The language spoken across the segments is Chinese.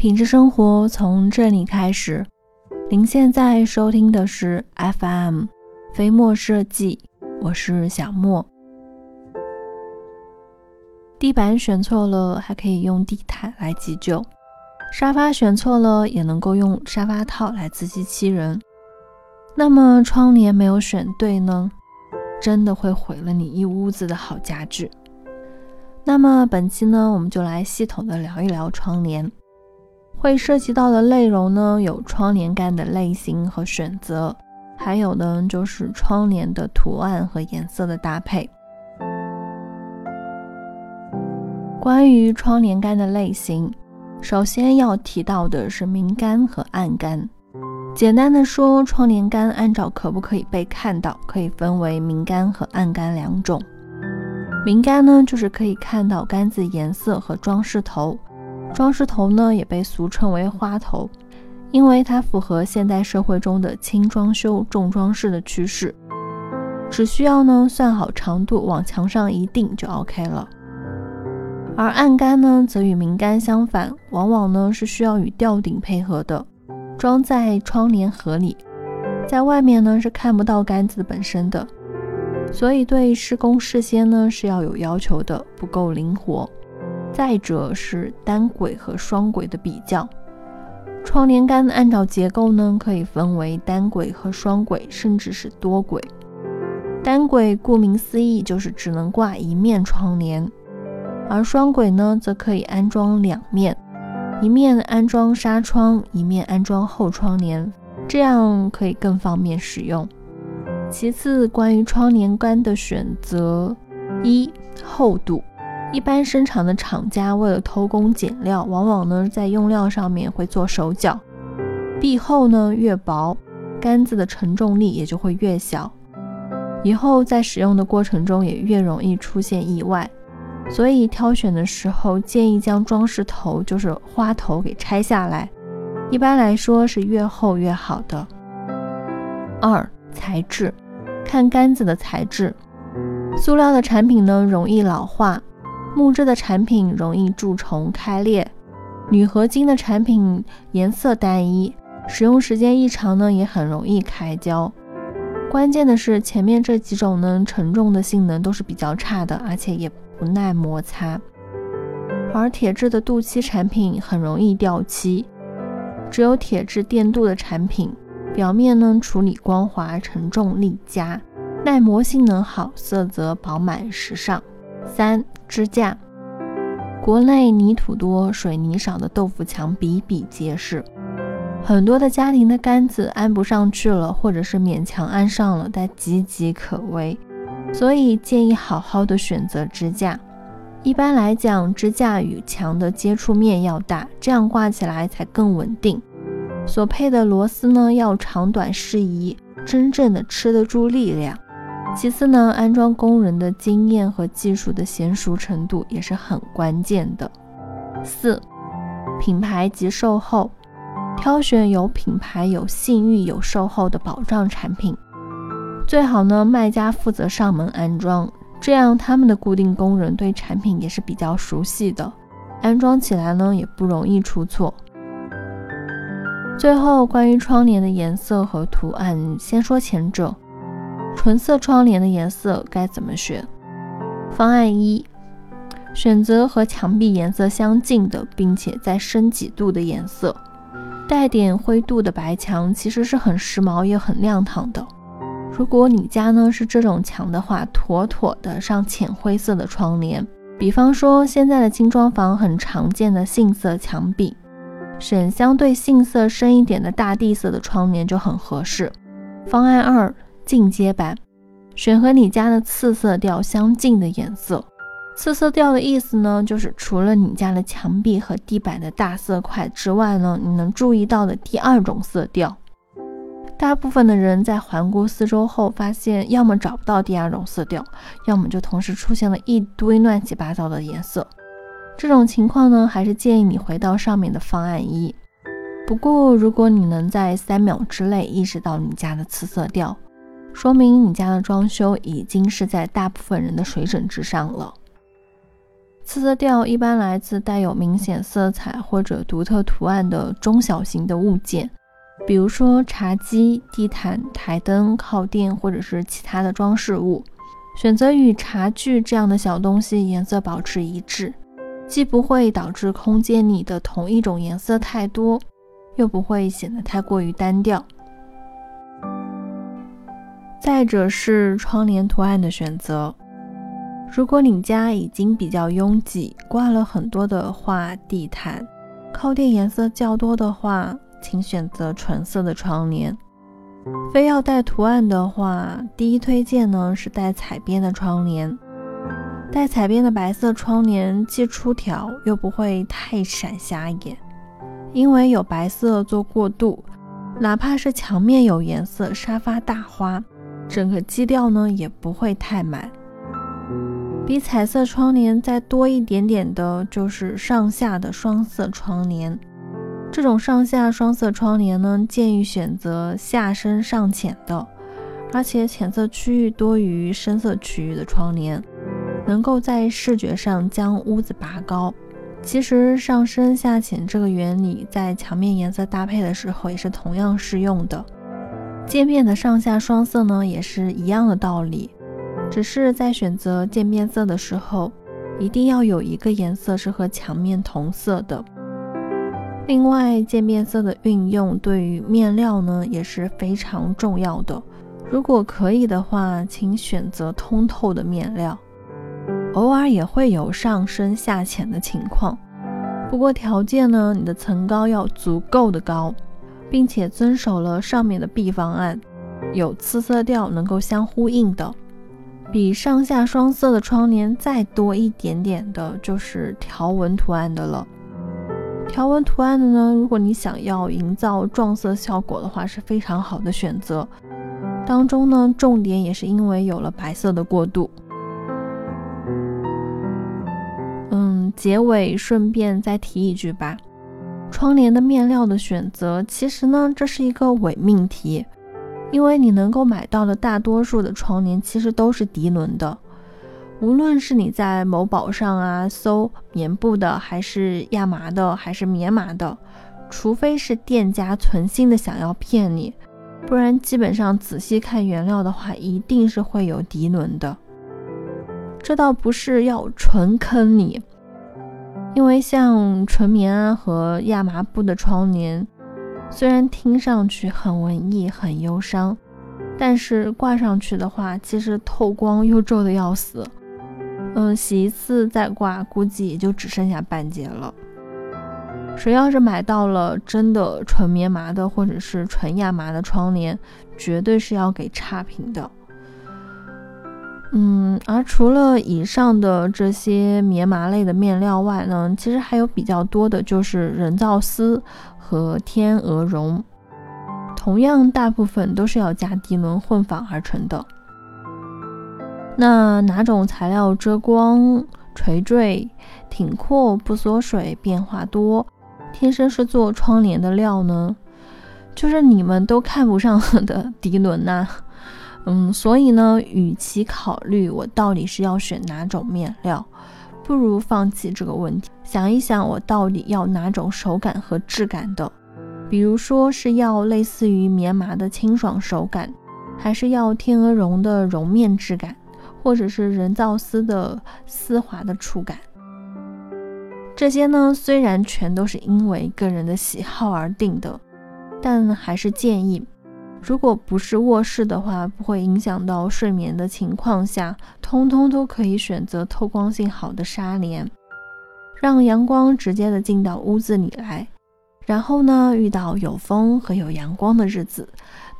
品质生活从这里开始。您现在收听的是 FM 飞墨设计，我是小莫。地板选错了，还可以用地毯来急救；沙发选错了，也能够用沙发套来自欺欺人。那么窗帘没有选对呢，真的会毁了你一屋子的好家具。那么本期呢，我们就来系统的聊一聊窗帘。会涉及到的内容呢，有窗帘杆的类型和选择，还有呢就是窗帘的图案和颜色的搭配。关于窗帘杆的类型，首先要提到的是明杆和暗杆。简单的说，窗帘杆按照可不可以被看到，可以分为明杆和暗杆两种。明杆呢，就是可以看到杆子颜色和装饰头。装饰头呢，也被俗称为花头，因为它符合现代社会中的轻装修重装饰的趋势。只需要呢算好长度，往墙上一钉就 OK 了。而暗杆呢，则与明杆相反，往往呢是需要与吊顶配合的，装在窗帘盒里，在外面呢是看不到杆子本身的，所以对施工事先呢是要有要求的，不够灵活。再者是单轨和双轨的比较，窗帘杆按照结构呢，可以分为单轨和双轨，甚至是多轨。单轨顾名思义就是只能挂一面窗帘，而双轨呢，则可以安装两面，一面安装纱窗，一面安装后窗帘，这样可以更方便使用。其次，关于窗帘杆的选择，一厚度。一般生产的厂家为了偷工减料，往往呢在用料上面会做手脚。壁厚呢越薄，杆子的承重力也就会越小，以后在使用的过程中也越容易出现意外。所以挑选的时候建议将装饰头，就是花头给拆下来。一般来说是越厚越好的。二材质，看杆子的材质，塑料的产品呢容易老化。木质的产品容易蛀虫开裂，铝合金的产品颜色单一，使用时间一长呢，也很容易开胶。关键的是前面这几种呢，承重的性能都是比较差的，而且也不耐摩擦。而铁质的镀漆产品很容易掉漆，只有铁质电镀的产品，表面呢处理光滑，承重力佳，耐磨性能好，色泽饱满时尚。三支架，国内泥土多、水泥少的豆腐墙比比皆是，很多的家庭的杆子安不上去了，或者是勉强安上了，但岌岌可危，所以建议好好的选择支架。一般来讲，支架与墙的接触面要大，这样挂起来才更稳定。所配的螺丝呢，要长短适宜，真正的吃得住力量。其次呢，安装工人的经验和技术的娴熟程度也是很关键的。四、品牌及售后，挑选有品牌、有信誉、有售后的保障产品，最好呢卖家负责上门安装，这样他们的固定工人对产品也是比较熟悉的，安装起来呢也不容易出错。最后，关于窗帘的颜色和图案，先说前者。纯色窗帘的颜色该怎么选？方案一：选择和墙壁颜色相近的，并且再深几度的颜色，带点灰度的白墙其实是很时髦也很亮堂的。如果你家呢是这种墙的话，妥妥的上浅灰色的窗帘。比方说现在的精装房很常见的杏色墙壁，选相对杏色深一点的大地色的窗帘就很合适。方案二。进阶版，选和你家的次色调相近的颜色。次色调的意思呢，就是除了你家的墙壁和地板的大色块之外呢，你能注意到的第二种色调。大部分的人在环顾四周后，发现要么找不到第二种色调，要么就同时出现了一堆乱七八糟的颜色。这种情况呢，还是建议你回到上面的方案一。不过，如果你能在三秒之内意识到你家的次色调，说明你家的装修已经是在大部分人的水准之上了。次色调一般来自带有明显色彩或者独特图案的中小型的物件，比如说茶几、地毯、台灯、靠垫或者是其他的装饰物。选择与茶具这样的小东西颜色保持一致，既不会导致空间里的同一种颜色太多，又不会显得太过于单调。再者是窗帘图案的选择。如果你家已经比较拥挤，挂了很多的画、地毯、靠垫颜色较多的话，请选择纯色的窗帘。非要带图案的话，第一推荐呢是带彩边的窗帘。带彩边的白色窗帘既出挑又不会太闪瞎眼，因为有白色做过渡，哪怕是墙面有颜色，沙发大花，整个基调呢也不会太满。比彩色窗帘再多一点点的，就是上下的双色窗帘。这种上下双色窗帘呢，建议选择下深上浅的，而且浅色区域多于深色区域的窗帘，能够在视觉上将屋子拔高。其实上深下浅这个原理，在墙面颜色搭配的时候也是同样适用的。渐变的上下双色呢，也是一样的道理。只是在选择渐变色的时候，一定要有一个颜色是和墙面同色的。另外，渐变色的运用对于面料呢也是非常重要的。如果可以的话，请选择通透的面料。偶尔也会有上深下浅的情况，不过条件呢，你的层高要足够的高，并且遵守了上面的 B 方案，有次色调能够相呼应的。比上下双色的窗帘再多一点点的，就是条纹图案的了。条纹图案的呢，如果你想要营造撞色效果的话，是非常好的选择。当中呢，重点也是因为有了白色的过渡。嗯，结尾顺便再提一句吧，窗帘的面料的选择，其实呢，这是一个伪命题。因为你能够买到的大多数的窗帘其实都是涤纶的，无论是你在某宝上啊搜棉布的，还是亚麻的，还是棉麻的，除非是店家存心的想要骗你，不然基本上仔细看原料的话，一定是会有涤纶的。这倒不是要纯坑你，因为像纯棉啊和亚麻布的窗帘。虽然听上去很文艺、很忧伤，但是挂上去的话，其实透光又皱的要死。嗯，洗一次再挂，估计也就只剩下半截了。谁要是买到了真的纯棉麻的或者是纯亚麻的窗帘，绝对是要给差评的。嗯，而除了以上的这些棉麻类的面料外呢，其实还有比较多的就是人造丝和天鹅绒，同样大部分都是要加涤纶混纺而成的。那哪种材料遮光、垂坠、挺阔、不缩水、变化多，天生是做窗帘的料呢？就是你们都看不上的 涤纶呐。嗯，所以呢，与其考虑我到底是要选哪种面料，不如放弃这个问题，想一想我到底要哪种手感和质感的。比如说是要类似于棉麻的清爽手感，还是要天鹅绒的绒面质感，或者是人造丝的丝滑的触感。这些呢，虽然全都是因为个人的喜好而定的，但还是建议。如果不是卧室的话，不会影响到睡眠的情况下，通通都可以选择透光性好的纱帘，让阳光直接的进到屋子里来。然后呢，遇到有风和有阳光的日子，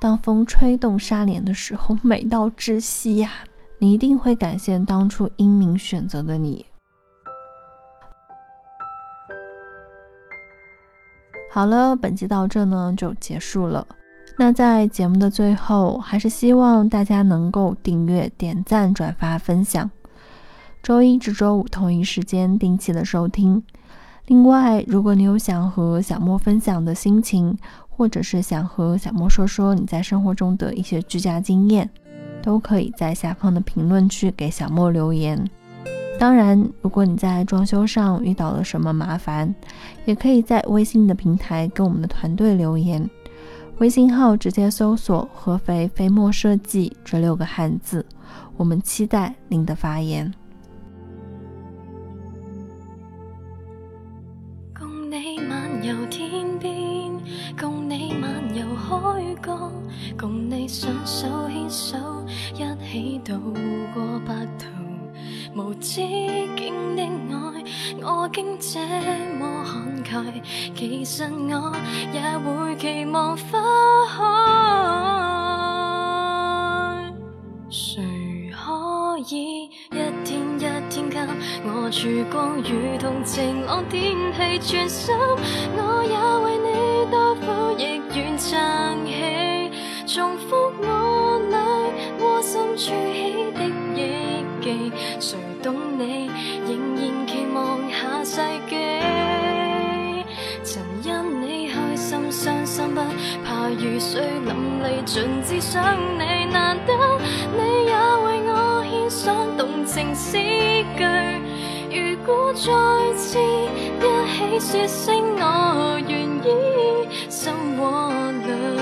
当风吹动纱帘的时候，美到窒息呀！你一定会感谢当初英明选择的你。好了，本期到这呢就结束了。那在节目的最后，还是希望大家能够订阅、点赞、转发、分享。周一至周五同一时间定期的收听。另外，如果你有想和小莫分享的心情，或者是想和小莫说说你在生活中的一些居家经验，都可以在下方的评论区给小莫留言。当然，如果你在装修上遇到了什么麻烦，也可以在微信的平台跟我们的团队留言。微信号直接搜索“合肥飞墨设计”这六个汉字，我们期待您的发言。共你漫游天边，共你漫游海角，共你双手牵手，一起渡过白头。无止境的，我竟这么慷慨。其实我也会期望花开。谁可以一天一天给我曙光如同晴朗天气全心？我也会尽致想你。难得你也为我献上动情诗句。如果再次一起说声我愿意，心窝里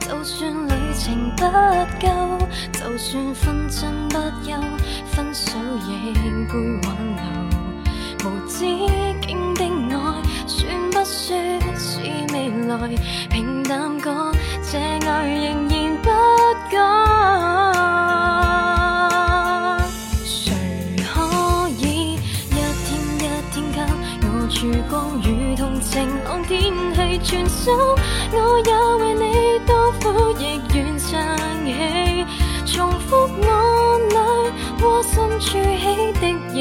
就算旅程不够，就算分真不休，分手亦会挽留。无止境的爱，算不算是未来？平淡过，这爱仍然不改。谁可以一天一天给我曙光，如同晴朗天全心？我也为你多苦，亦愿。唱起，重复我里窝心筑起的忆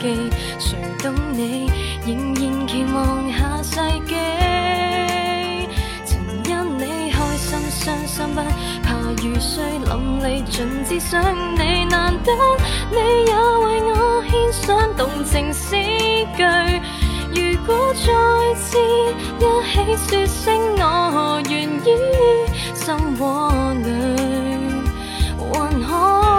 记。谁懂你？仍然期望下世纪。曾因你开心伤心，不怕雨水淋漓，尽致想你。难得你也为我牵上动情诗句。如果再次一起说声我愿意。心窝里，还可。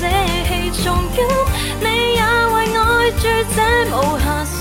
然无法舍弃。从今你也为爱住这无暇。